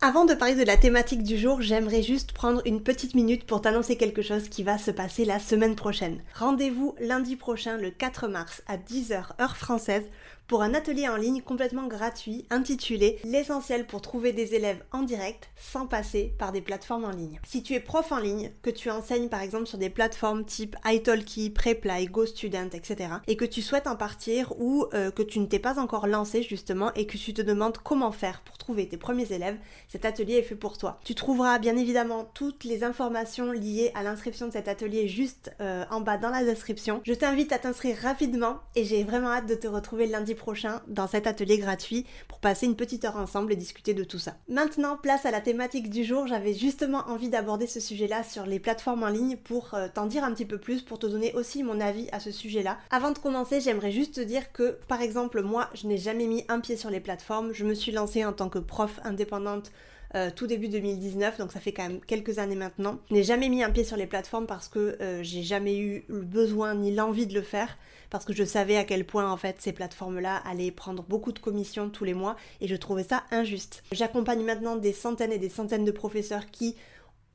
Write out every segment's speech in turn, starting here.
Avant de parler de la thématique du jour, j'aimerais juste prendre une petite minute pour t'annoncer quelque chose qui va se passer la semaine prochaine. Rendez-vous lundi prochain, le 4 mars, à 10h heure française, pour un atelier en ligne complètement gratuit intitulé L'essentiel pour trouver des élèves en direct sans passer par des plateformes en ligne. Si tu es prof en ligne, que tu enseignes par exemple sur des plateformes type italki, Preply, GoStudent, etc. et que tu souhaites en partir ou euh, que tu ne t'es pas encore lancé justement et que tu te demandes comment faire pour trouver tes premiers élèves, cet atelier est fait pour toi. Tu trouveras bien évidemment toutes les informations liées à l'inscription de cet atelier juste euh, en bas dans la description. Je t'invite à t'inscrire rapidement et j'ai vraiment hâte de te retrouver lundi prochain dans cet atelier gratuit pour passer une petite heure ensemble et discuter de tout ça. Maintenant, place à la thématique du jour. J'avais justement envie d'aborder ce sujet-là sur les plateformes en ligne pour euh, t'en dire un petit peu plus, pour te donner aussi mon avis à ce sujet-là. Avant de commencer, j'aimerais juste te dire que, par exemple, moi, je n'ai jamais mis un pied sur les plateformes. Je me suis lancée en tant que prof indépendante euh, tout début 2019, donc ça fait quand même quelques années maintenant. Je n'ai jamais mis un pied sur les plateformes parce que euh, j'ai jamais eu le besoin ni l'envie de le faire, parce que je savais à quel point en fait ces plateformes-là allaient prendre beaucoup de commissions tous les mois et je trouvais ça injuste. J'accompagne maintenant des centaines et des centaines de professeurs qui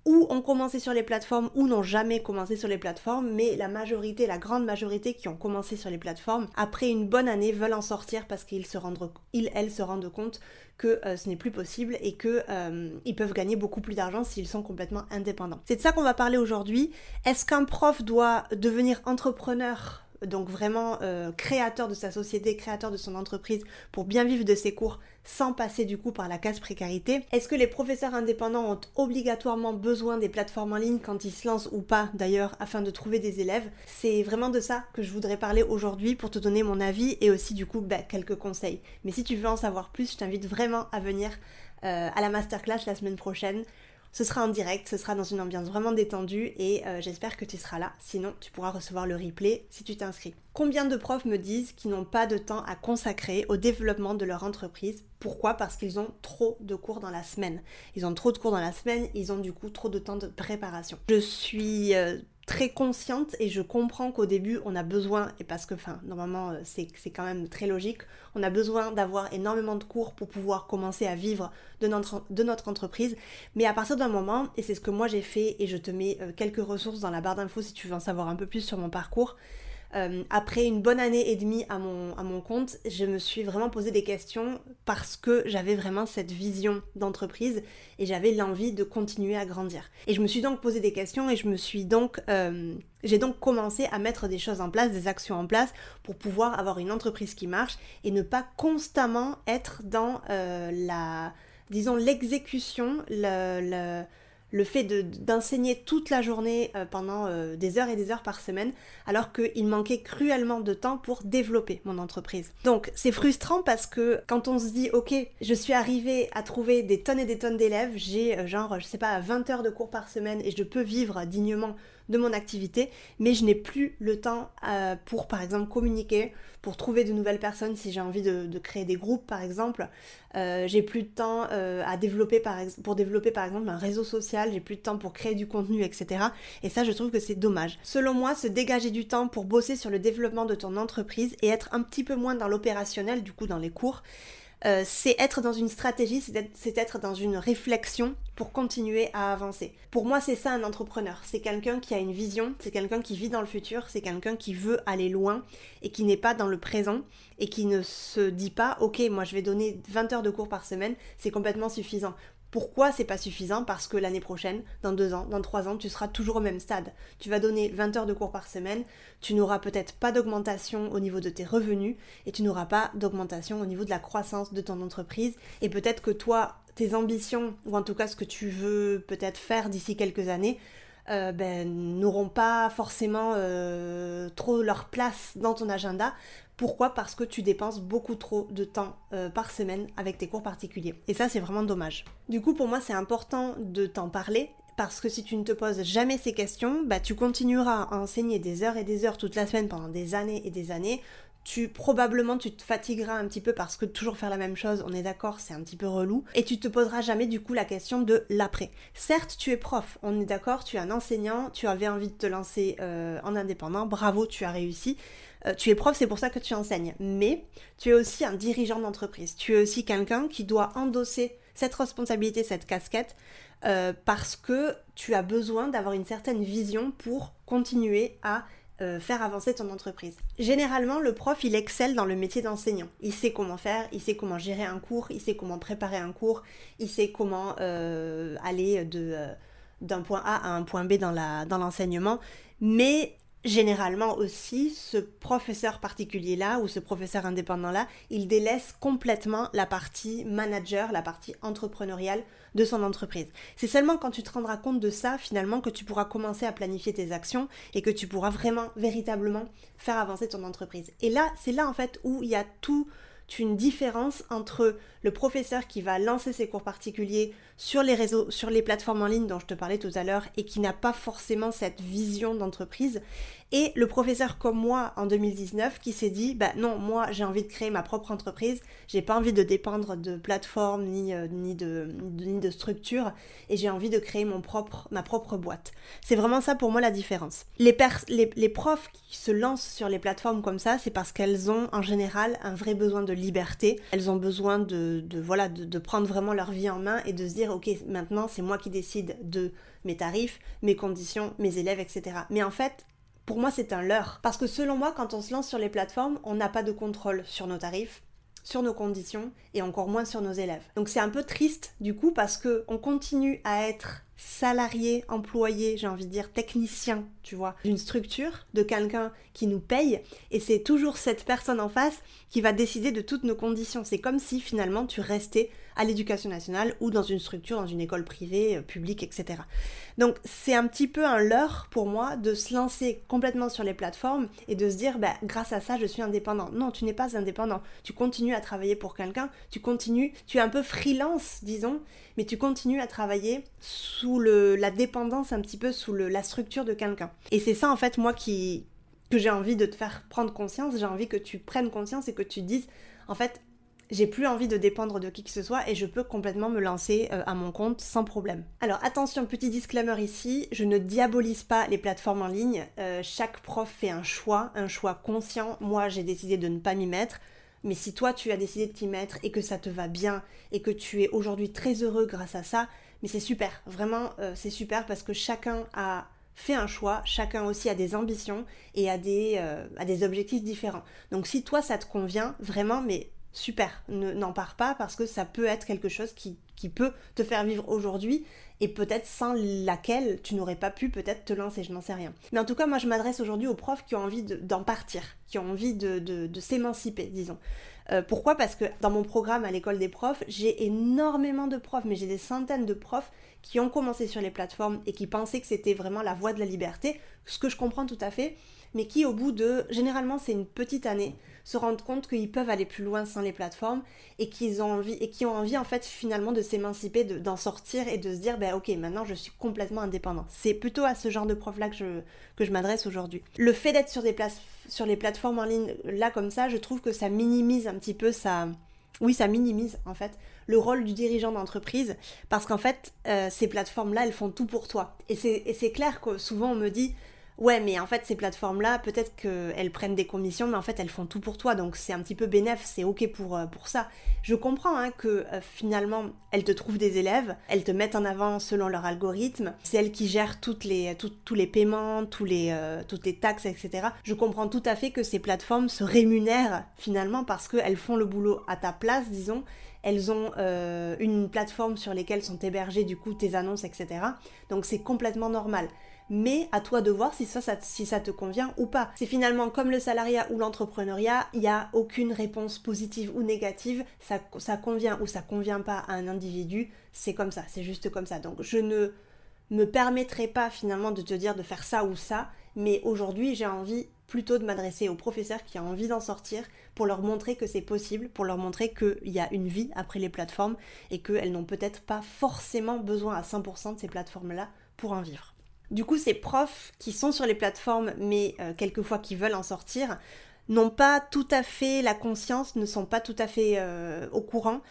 ou ont commencé sur les plateformes ou n'ont jamais commencé sur les plateformes, mais la majorité, la grande majorité qui ont commencé sur les plateformes, après une bonne année, veulent en sortir parce qu'ils se rendent, ils, elles se rendent compte que euh, ce n'est plus possible et que euh, ils peuvent gagner beaucoup plus d'argent s'ils sont complètement indépendants. C'est de ça qu'on va parler aujourd'hui. Est-ce qu'un prof doit devenir entrepreneur donc vraiment euh, créateur de sa société, créateur de son entreprise pour bien vivre de ses cours sans passer du coup par la case précarité. Est-ce que les professeurs indépendants ont obligatoirement besoin des plateformes en ligne quand ils se lancent ou pas d'ailleurs afin de trouver des élèves? C'est vraiment de ça que je voudrais parler aujourd'hui pour te donner mon avis et aussi du coup bah, quelques conseils. Mais si tu veux en savoir plus, je t'invite vraiment à venir euh, à la masterclass la semaine prochaine. Ce sera en direct, ce sera dans une ambiance vraiment détendue et euh, j'espère que tu seras là. Sinon, tu pourras recevoir le replay si tu t'inscris. Combien de profs me disent qu'ils n'ont pas de temps à consacrer au développement de leur entreprise? Pourquoi? Parce qu'ils ont trop de cours dans la semaine. Ils ont trop de cours dans la semaine, ils ont du coup trop de temps de préparation. Je suis euh, très consciente et je comprends qu'au début on a besoin, et parce que enfin normalement euh, c'est quand même très logique, on a besoin d'avoir énormément de cours pour pouvoir commencer à vivre de notre, de notre entreprise, mais à partir d'un moment, et c'est ce que moi j'ai fait et je te mets euh, quelques ressources dans la barre d'infos si tu veux en savoir un peu plus sur mon parcours, euh, après une bonne année et demie à mon, à mon compte, je me suis vraiment posé des questions parce que j'avais vraiment cette vision d'entreprise et j'avais l'envie de continuer à grandir. Et je me suis donc posé des questions et je me suis donc... Euh, j'ai donc commencé à mettre des choses en place, des actions en place pour pouvoir avoir une entreprise qui marche et ne pas constamment être dans euh, la, disons, l'exécution, le le fait d'enseigner toute la journée euh, pendant euh, des heures et des heures par semaine, alors qu'il manquait cruellement de temps pour développer mon entreprise. Donc c'est frustrant parce que quand on se dit ok, je suis arrivé à trouver des tonnes et des tonnes d'élèves, j'ai euh, genre je sais pas 20 heures de cours par semaine et je peux vivre dignement de mon activité, mais je n'ai plus le temps euh, pour, par exemple, communiquer, pour trouver de nouvelles personnes si j'ai envie de, créer des groupes, par exemple. Euh, j'ai plus de temps euh, à développer, par pour développer, par exemple, un réseau social, j'ai plus de temps pour créer du contenu, etc. Et ça, je trouve que c'est dommage. Selon moi, se dégager du temps pour bosser sur le développement de ton entreprise et être un petit peu moins dans l'opérationnel, du coup, dans les cours, euh, c'est être dans une stratégie, c'est être dans une réflexion pour continuer à avancer. Pour moi, c'est ça un entrepreneur. C'est quelqu'un qui a une vision, c'est quelqu'un qui vit dans le futur, c'est quelqu'un qui veut aller loin et qui n'est pas dans le présent et qui ne se dit pas, ok, moi je vais donner 20 heures de cours par semaine, c'est complètement suffisant. Pourquoi c'est pas suffisant Parce que l'année prochaine, dans deux ans, dans trois ans, tu seras toujours au même stade. Tu vas donner 20 heures de cours par semaine, tu n'auras peut-être pas d'augmentation au niveau de tes revenus et tu n'auras pas d'augmentation au niveau de la croissance de ton entreprise. Et peut-être que toi, tes ambitions, ou en tout cas ce que tu veux peut-être faire d'ici quelques années, euh, ben, n'auront pas forcément euh, trop leur place dans ton agenda pourquoi Parce que tu dépenses beaucoup trop de temps euh, par semaine avec tes cours particuliers. Et ça, c'est vraiment dommage. Du coup, pour moi, c'est important de t'en parler parce que si tu ne te poses jamais ces questions, bah, tu continueras à enseigner des heures et des heures toute la semaine pendant des années et des années. Tu probablement tu te fatigueras un petit peu parce que toujours faire la même chose, on est d'accord, c'est un petit peu relou. Et tu te poseras jamais du coup la question de l'après. Certes, tu es prof, on est d'accord, tu es un enseignant, tu avais envie de te lancer euh, en indépendant, bravo, tu as réussi. Euh, tu es prof, c'est pour ça que tu enseignes. Mais tu es aussi un dirigeant d'entreprise. Tu es aussi quelqu'un qui doit endosser cette responsabilité, cette casquette, euh, parce que tu as besoin d'avoir une certaine vision pour continuer à euh, faire avancer ton entreprise. Généralement, le prof, il excelle dans le métier d'enseignant. Il sait comment faire, il sait comment gérer un cours, il sait comment préparer un cours, il sait comment aller d'un point A à un point B dans l'enseignement. mais généralement aussi, ce professeur particulier-là ou ce professeur indépendant-là, il délaisse complètement la partie manager, la partie entrepreneuriale de son entreprise. C'est seulement quand tu te rendras compte de ça, finalement, que tu pourras commencer à planifier tes actions et que tu pourras vraiment, véritablement faire avancer ton entreprise. Et là, c'est là en fait où il y a tout une différence entre le professeur qui va lancer ses cours particuliers sur les réseaux, sur les plateformes en ligne dont je te parlais tout à l'heure et qui n'a pas forcément cette vision d'entreprise et le professeur comme moi en 2019 qui s'est dit bah non moi j'ai envie de créer ma propre entreprise. J'ai pas envie de dépendre de plateforme ni, euh, ni, de, ni de structure. Et j'ai envie de créer mon propre ma propre boîte. C'est vraiment ça pour moi la différence. Les, les, les profs qui se lancent sur les plateformes comme ça c'est parce qu'elles ont en général un vrai besoin de liberté. Elles ont besoin de, de voilà de, de prendre vraiment leur vie en main et de se dire ok maintenant c'est moi qui décide de mes tarifs, mes conditions, mes élèves, etc. Mais en fait, pour moi, c'est un leurre. Parce que selon moi, quand on se lance sur les plateformes, on n'a pas de contrôle sur nos tarifs, sur nos conditions et encore moins sur nos élèves. Donc c'est un peu triste du coup parce que on continue à être salarié, employé, j'ai envie de dire technicien, tu vois, d'une structure, de quelqu'un qui nous paye, et c'est toujours cette personne en face qui va décider de toutes nos conditions. C'est comme si finalement tu restais à l'éducation nationale ou dans une structure, dans une école privée, euh, publique, etc. Donc c'est un petit peu un leurre pour moi de se lancer complètement sur les plateformes et de se dire, bah, grâce à ça, je suis indépendant. Non, tu n'es pas indépendant. Tu continues à travailler pour quelqu'un, tu continues, tu es un peu freelance, disons, mais tu continues à travailler sous le, la dépendance un petit peu, sous le, la structure de quelqu'un. Et c'est ça en fait moi qui que j'ai envie de te faire prendre conscience, j'ai envie que tu prennes conscience et que tu dises en fait j'ai plus envie de dépendre de qui que ce soit et je peux complètement me lancer euh, à mon compte sans problème. Alors attention, petit disclaimer ici, je ne diabolise pas les plateformes en ligne. Euh, chaque prof fait un choix, un choix conscient. Moi, j'ai décidé de ne pas m'y mettre. Mais si toi tu as décidé de t'y mettre et que ça te va bien et que tu es aujourd'hui très heureux grâce à ça, mais c'est super, vraiment euh, c'est super parce que chacun a fait un choix, chacun aussi a des ambitions et a des, euh, a des objectifs différents. Donc si toi ça te convient, vraiment, mais super, n'en pars pas parce que ça peut être quelque chose qui, qui peut te faire vivre aujourd'hui et peut-être sans laquelle tu n'aurais pas pu peut-être te lancer, je n'en sais rien. Mais en tout cas, moi je m'adresse aujourd'hui aux profs qui ont envie d'en partir, qui ont envie de, de, s'émanciper, disons. Euh, pourquoi? Parce que dans mon programme à l'école des profs, j'ai énormément de profs, mais j'ai des centaines de profs qui ont commencé sur les plateformes et qui pensaient que c'était vraiment la voie de la liberté, ce que je comprends tout à fait, mais qui au bout de, généralement c'est une petite année, se rendent compte qu'ils peuvent aller plus loin sans les plateformes et qu'ils ont envie et qui ont envie en fait finalement de s'émanciper, d'en sortir et de se dire ben ok maintenant je suis complètement indépendant. C'est plutôt à ce genre de prof là que je, que je m'adresse aujourd'hui. Le fait d'être sur des places sur les plateformes en ligne là comme ça, je trouve que ça minimise un petit peu ça. Oui, ça minimise en fait le rôle du dirigeant d'entreprise parce qu'en fait, euh, ces plateformes-là, elles font tout pour toi. Et c'est clair que souvent on me dit, Ouais, mais en fait, ces plateformes-là, peut-être qu'elles prennent des commissions, mais en fait, elles font tout pour toi. Donc, c'est un petit peu bénéf, c'est OK pour, euh, pour ça. Je comprends hein, que euh, finalement, elles te trouvent des élèves, elles te mettent en avant selon leur algorithme. C'est elles qui gèrent tous les paiements, euh, toutes les taxes, etc. Je comprends tout à fait que ces plateformes se rémunèrent finalement parce qu'elles font le boulot à ta place, disons. Elles ont une plateforme sur laquelle sont hébergées du coup tes annonces, etc. Donc, c'est complètement normal mais à toi de voir si ça, si ça te convient ou pas. C'est finalement comme le salariat ou l'entrepreneuriat, il n'y a aucune réponse positive ou négative, ça, ça convient ou ça convient pas à un individu, c'est comme ça, c'est juste comme ça. Donc je ne me permettrai pas finalement de te dire de faire ça ou ça, mais aujourd'hui j'ai envie plutôt de m'adresser aux professeurs qui ont envie d'en sortir pour leur montrer que c'est possible, pour leur montrer qu'il y a une vie après les plateformes et qu'elles n'ont peut-être pas forcément besoin à 100% de ces plateformes-là pour en vivre. Du coup, ces profs qui sont sur les plateformes, mais euh, quelquefois qui veulent en sortir, n'ont pas tout à fait la conscience, ne sont pas tout à fait euh, au courant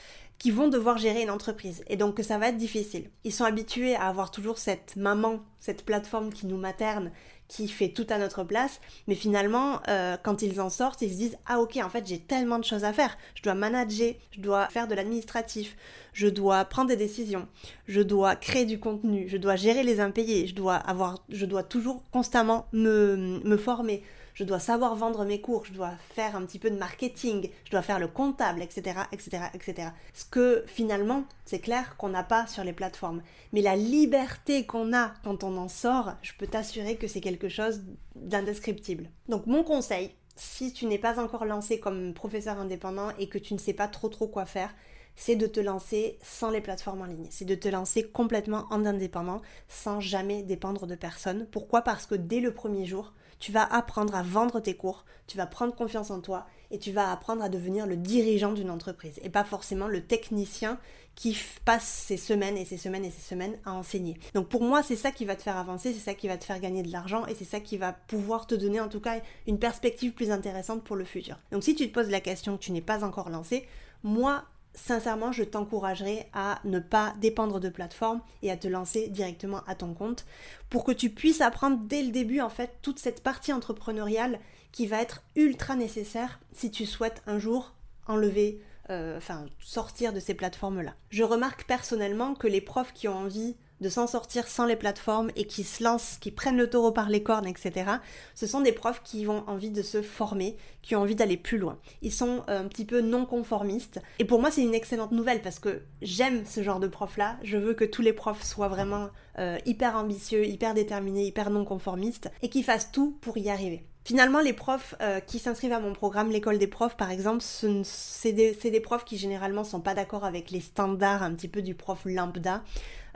qui vont devoir gérer une entreprise. Et donc ça va être difficile. Ils sont habitués à avoir toujours cette maman, cette plateforme qui nous materne, qui fait tout à notre place. Mais finalement, euh, quand ils en sortent, ils se disent Ah ok, en fait j'ai tellement de choses à faire. Je dois manager, je dois faire de l'administratif, je dois prendre des décisions, je dois créer du contenu, je dois gérer les impayés, je dois avoir, je dois toujours constamment me, me former je dois savoir vendre mes cours, je dois faire un petit peu de marketing, je dois faire le comptable, etc., etc., etc. Ce que finalement, c'est clair qu'on n'a pas sur les plateformes. Mais la liberté qu'on a quand on en sort, je peux t'assurer que c'est quelque chose d'indescriptible. Donc mon conseil, si tu n'es pas encore lancé comme professeur indépendant et que tu ne sais pas trop trop quoi faire, c'est de te lancer sans les plateformes en ligne. C'est de te lancer complètement en indépendant, sans jamais dépendre de personne. Pourquoi? Parce que dès le premier jour, tu vas apprendre à vendre tes cours, tu vas prendre confiance en toi et tu vas apprendre à devenir le dirigeant d'une entreprise et pas forcément le technicien qui passe ses semaines et ses semaines et ses semaines à enseigner. Donc pour moi, c'est ça qui va te faire avancer, c'est ça qui va te faire gagner de l'argent et c'est ça qui va pouvoir te donner en tout cas une perspective plus intéressante pour le futur. Donc si tu te poses la question que tu n'es pas encore lancé, moi, sincèrement, je t'encouragerai à ne pas dépendre de plateforme et à te lancer directement à ton compte pour que tu puisses apprendre dès le début en fait toute cette partie entrepreneuriale qui va être ultra nécessaire si tu souhaites un jour enlever, euh, sortir de ces plateformes-là. Je remarque personnellement que les profs qui ont envie de s'en sortir sans les plateformes et qui se lancent, qui prennent le taureau par les cornes, etc., ce sont des profs qui ont envie de se former, qui ont envie d'aller plus loin. Ils sont euh, un petit peu non conformistes. Et pour moi, c'est une excellente nouvelle parce que j'aime ce genre de profs-là. Je veux que tous les profs soient vraiment euh, hyper ambitieux, hyper déterminés, hyper non conformistes et qui fassent tout pour y arriver. Finalement, les profs euh, qui s'inscrivent à mon programme, l'école des profs par exemple, c'est des, profs qui généralement sont pas d'accord avec les standards un petit peu du prof lambda.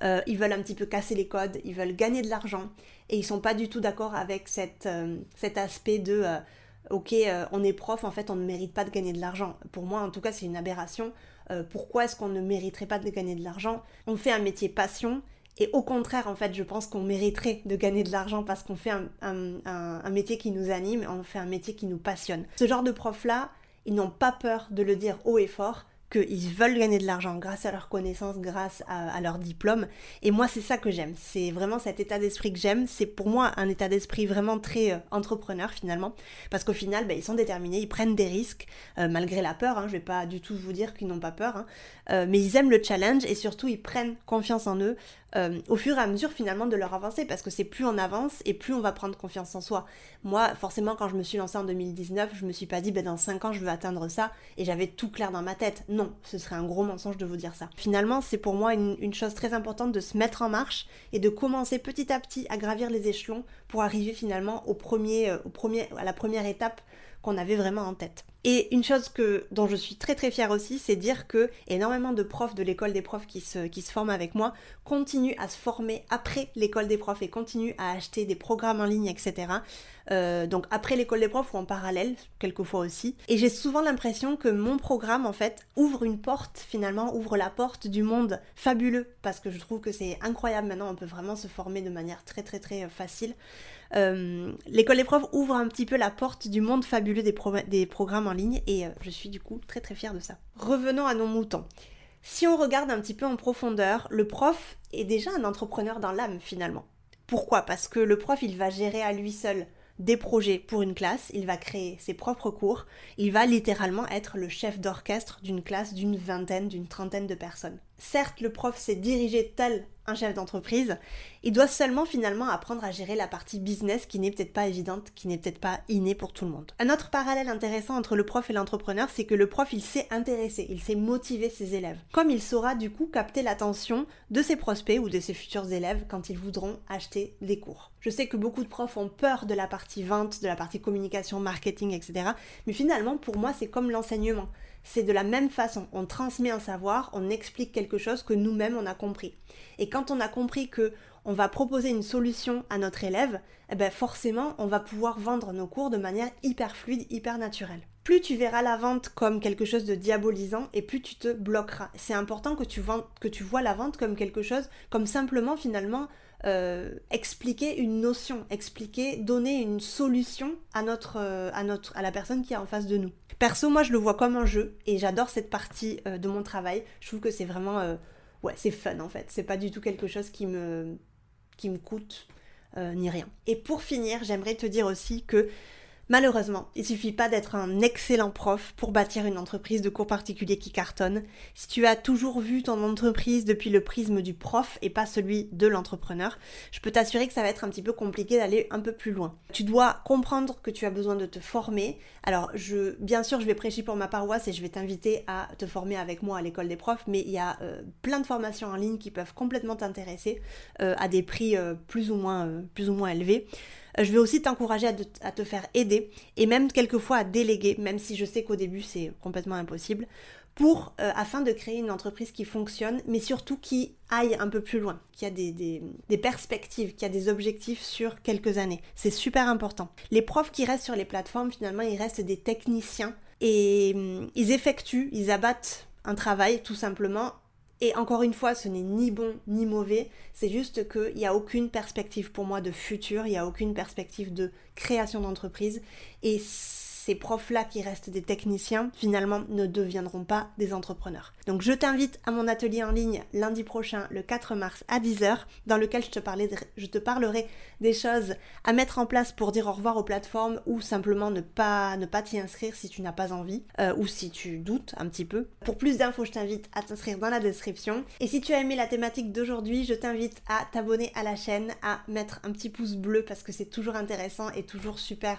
Euh, ils veulent un petit peu casser les codes, ils veulent gagner de l'argent et ils sont pas du tout d'accord avec euh, cet aspect de ok, on est prof, en fait on ne mérite pas de gagner de l'argent. Pour moi en tout cas c'est une aberration. pourquoi est-ce qu'on ne mériterait pas de gagner de l'argent? On fait un métier passion et au contraire, en fait, je pense qu'on mériterait de gagner de l'argent parce qu'on fait un, métier qui nous anime, on fait un métier qui nous passionne. Ce genre de profs-là, ils n'ont pas peur de le dire haut et fort qu'ils veulent gagner de l'argent grâce à leurs connaissances, grâce à, leur diplôme. Et moi, c'est ça que j'aime. C'est vraiment cet état d'esprit que j'aime. C'est pour moi un état d'esprit vraiment très euh, entrepreneur finalement. Parce qu'au final, ben, ils sont déterminés, ils prennent des risques, euh, malgré la peur. Hein, je vais pas du tout vous dire qu'ils n'ont pas peur. Hein. Euh, mais ils aiment le challenge et surtout, ils prennent confiance en eux. Au fur et à mesure finalement de leur avancée parce que c'est plus on avance et plus on va prendre confiance en soi. Moi forcément quand je me suis lancée en 2019 je me suis pas dit ben dans 5 ans je veux atteindre ça et j'avais tout clair dans ma tête. Non, ce serait un gros mensonge de vous dire ça. Finalement, c'est pour moi une, chose très importante de se mettre en marche et de commencer petit à petit à gravir les échelons pour arriver finalement au premier, euh, au premier, à la première étape qu'on avait vraiment en tête. Et une chose que, dont je suis très très fière aussi, c'est dire que énormément de profs de l'école des profs qui se, qui se forment avec moi continuent à se former après l'école des profs et continuent à acheter des programmes en ligne, etc. Euh, donc après l'école des profs ou en parallèle, quelquefois aussi. Et j'ai souvent l'impression que mon programme, en fait, ouvre une porte, finalement, ouvre la porte du monde fabuleux, parce que je trouve que c'est incroyable maintenant, on peut vraiment se former de manière très très très facile. Euh, l'école des profs ouvre un petit peu la porte du monde fabuleux des, programmes en ligne et euh, je suis du coup très très fière de ça. Revenons à nos moutons. Si on regarde un petit peu en profondeur, le prof est déjà un entrepreneur dans l'âme finalement. Pourquoi? Parce que le prof, il va gérer à lui seul des projets pour une classe, il va créer ses propres cours, il va littéralement être le chef d'orchestre d'une classe d'une vingtaine, d'une trentaine de personnes. Certes, le prof s'est dirigé tel un chef d'entreprise, il doit seulement finalement apprendre à gérer la partie business qui n'est peut-être pas évidente, qui n'est peut-être pas innée pour tout le monde. Un autre parallèle intéressant entre le prof et l'entrepreneur, c'est que le prof, il sait intéresser, il sait motiver ses élèves. Comme il saura du coup capter l'attention de ses prospects ou de ses futurs élèves quand ils voudront acheter des cours. Je sais que beaucoup de profs ont peur de la partie vente, de la partie communication, marketing, etc. Mais finalement, pour moi, c'est comme l'enseignement c'est de la même façon. On transmet un savoir, on explique quelque chose que nous-mêmes on a compris. Et on a compris que on va proposer une solution à notre élève, eh ben forcément, on va pouvoir vendre nos cours de manière hyper fluide, hyper naturelle. Plus tu verras la vente comme quelque chose de diabolisant et plus tu te bloqueras. C'est important que tu, que tu vois la vente comme quelque chose, comme simplement finalement expliquer une notion, expliquer, donner une solution à notre, à notre, à la personne qui est en face de nous. Perso, moi, je le vois comme un jeu et j'adore cette partie de mon travail. Je trouve que c'est vraiment, ouais, c'est fun en fait. C'est pas du tout quelque chose qui me, qui me coûte ni rien. Et pour finir, j'aimerais te dire aussi que Malheureusement, il suffit pas d'être un excellent prof pour bâtir une entreprise de cours particuliers qui cartonne. Si tu as toujours vu ton entreprise depuis le prisme du prof et pas celui de l'entrepreneur, je peux t'assurer que ça va être un petit peu compliqué d'aller un peu plus loin. Tu dois comprendre que tu as besoin de te former. Alors, je, bien sûr, je vais prêcher pour ma paroisse et je vais t'inviter à te former avec moi à l'école des profs, mais il y a euh, plein de formations en ligne qui peuvent complètement t'intéresser euh, à des prix euh, plus ou moins, plus ou moins élevés. Je vais aussi t'encourager à, te faire aider et même quelquefois à déléguer, même si je sais qu'au début c'est complètement impossible, pour euh, afin de créer une entreprise qui fonctionne, mais surtout qui aille un peu plus loin, qui a des, des perspectives, qui a des objectifs sur quelques années. C'est super important. Les profs qui restent sur les plateformes, finalement, ils restent des techniciens et hum, ils effectuent, ils abattent un travail tout simplement et encore une fois, ce n'est ni bon ni mauvais, c'est juste qu'il n'y a aucune perspective pour moi de futur, il n'y a aucune perspective de création d'entreprise. Ces profs-là qui restent des techniciens, finalement, ne deviendront pas des entrepreneurs. Donc je t'invite à mon atelier en ligne lundi prochain, le 4 mars à 10h, dans lequel je te, parlerai des choses à mettre en place pour dire au revoir aux plateformes ou simplement ne pas, t'y inscrire si tu n'as pas envie euh, ou si tu doutes un petit peu. Pour plus d'infos, je t'invite à t'inscrire dans la description. Et si tu as aimé la thématique d'aujourd'hui, je t'invite à t'abonner à la chaîne, à mettre un petit pouce bleu parce que c'est toujours intéressant et toujours super